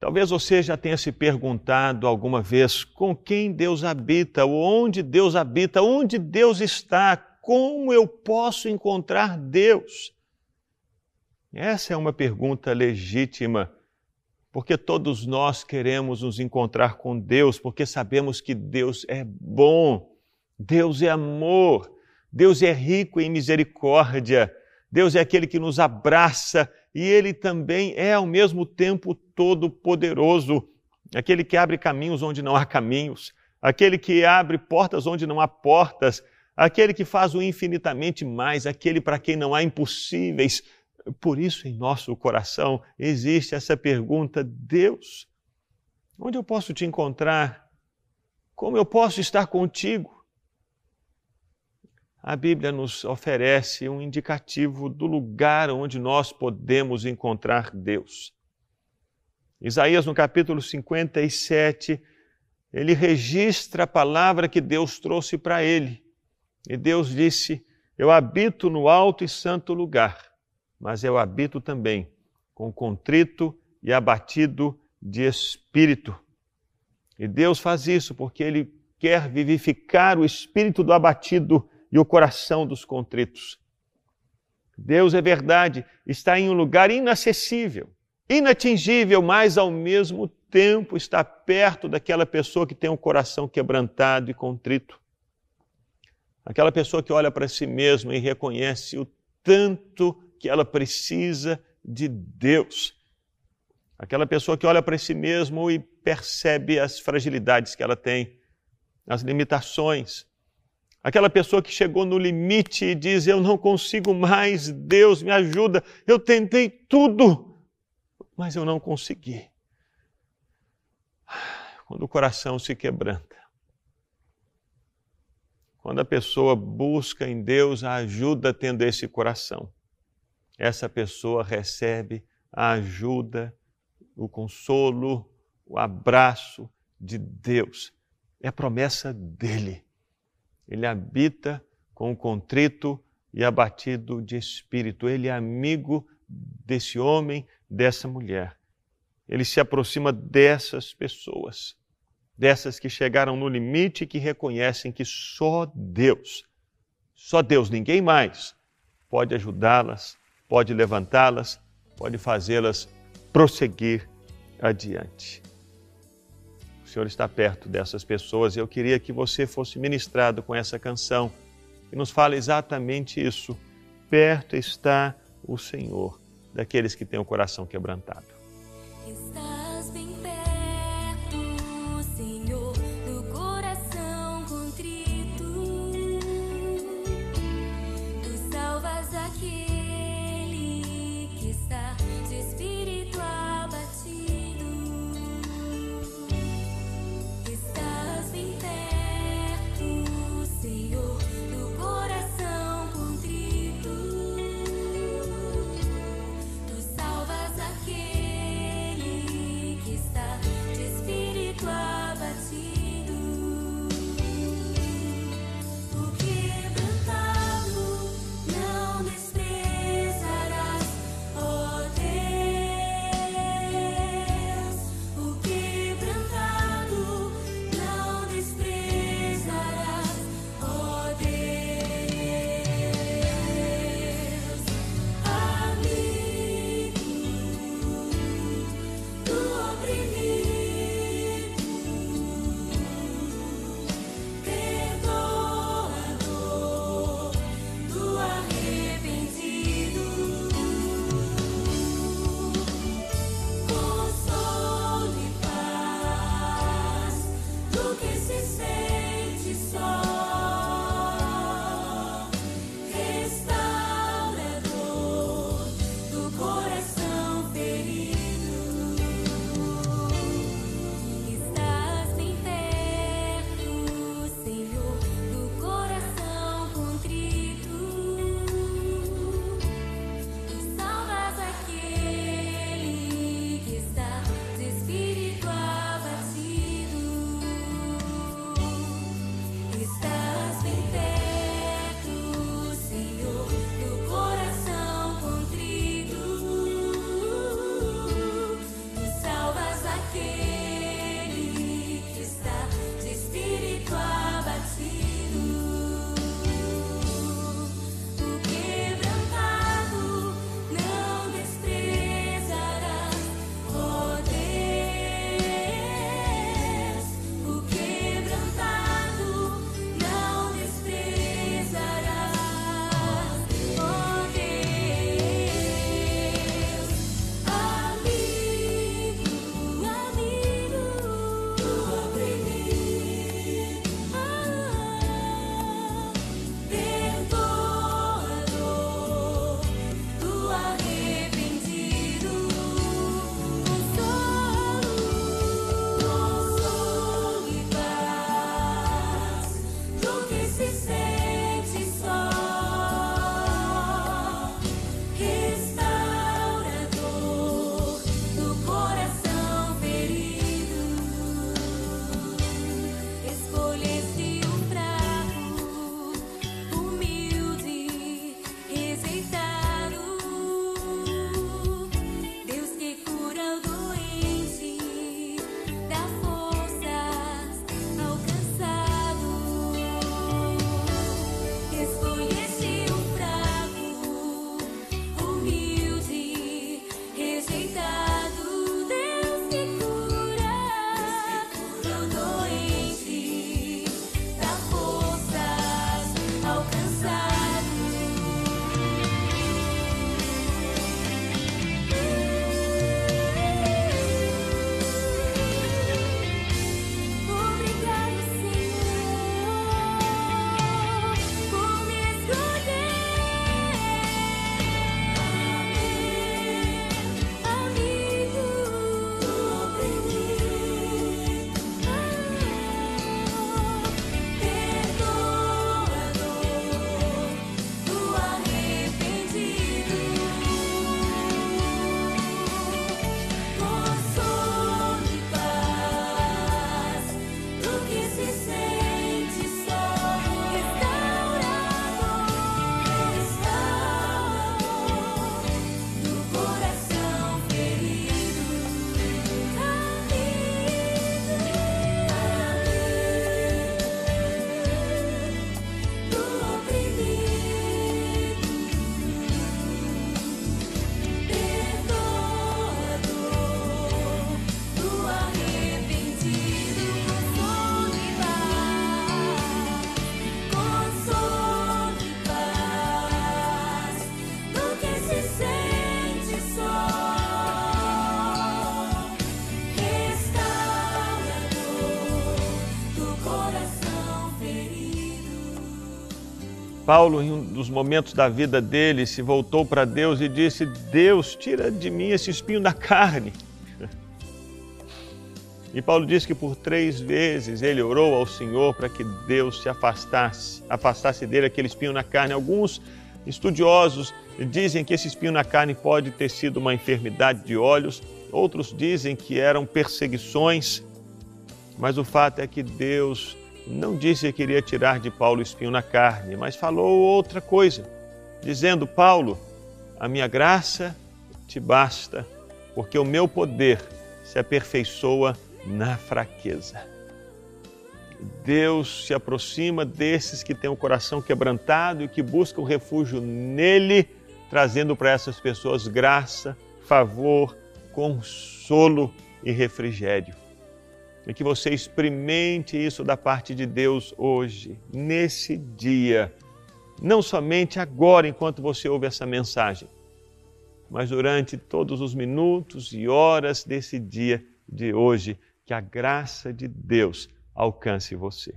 Talvez você já tenha se perguntado alguma vez com quem Deus habita, onde Deus habita, onde Deus está, como eu posso encontrar Deus? Essa é uma pergunta legítima, porque todos nós queremos nos encontrar com Deus, porque sabemos que Deus é bom, Deus é amor, Deus é rico em misericórdia, Deus é aquele que nos abraça e Ele também é ao mesmo tempo todo-poderoso, aquele que abre caminhos onde não há caminhos, aquele que abre portas onde não há portas, aquele que faz o infinitamente mais, aquele para quem não há impossíveis. Por isso, em nosso coração existe essa pergunta: Deus, onde eu posso te encontrar? Como eu posso estar contigo? A Bíblia nos oferece um indicativo do lugar onde nós podemos encontrar Deus. Isaías, no capítulo 57, ele registra a palavra que Deus trouxe para ele. E Deus disse: Eu habito no alto e santo lugar, mas eu habito também com contrito e abatido de espírito. E Deus faz isso porque ele quer vivificar o espírito do abatido e o coração dos contritos. Deus é verdade, está em um lugar inacessível, inatingível, mas ao mesmo tempo está perto daquela pessoa que tem um coração quebrantado e contrito. Aquela pessoa que olha para si mesma e reconhece o tanto que ela precisa de Deus. Aquela pessoa que olha para si mesmo e percebe as fragilidades que ela tem, as limitações, Aquela pessoa que chegou no limite e diz: Eu não consigo mais, Deus me ajuda, eu tentei tudo, mas eu não consegui. Quando o coração se quebranta, quando a pessoa busca em Deus a ajuda tendo esse coração, essa pessoa recebe a ajuda, o consolo, o abraço de Deus. É a promessa dele ele habita com o contrito e abatido de espírito. Ele é amigo desse homem, dessa mulher. Ele se aproxima dessas pessoas, dessas que chegaram no limite e que reconhecem que só Deus, só Deus, ninguém mais, pode ajudá-las, pode levantá-las, pode fazê-las prosseguir adiante. Senhor está perto dessas pessoas e eu queria que você fosse ministrado com essa canção que nos fala exatamente isso. Perto está o Senhor daqueles que têm o coração quebrantado. Está Paulo, em um dos momentos da vida dele, se voltou para Deus e disse: Deus, tira de mim esse espinho da carne. E Paulo diz que por três vezes ele orou ao Senhor para que Deus se afastasse, afastasse dele aquele espinho na carne. Alguns estudiosos dizem que esse espinho na carne pode ter sido uma enfermidade de olhos, outros dizem que eram perseguições, mas o fato é que Deus não disse que iria tirar de Paulo o espinho na carne, mas falou outra coisa, dizendo: Paulo, a minha graça te basta, porque o meu poder se aperfeiçoa na fraqueza. Deus se aproxima desses que têm o coração quebrantado e que buscam refúgio nele, trazendo para essas pessoas graça, favor, consolo e refrigério. E que você experimente isso da parte de Deus hoje, nesse dia, não somente agora enquanto você ouve essa mensagem, mas durante todos os minutos e horas desse dia de hoje que a graça de Deus alcance você.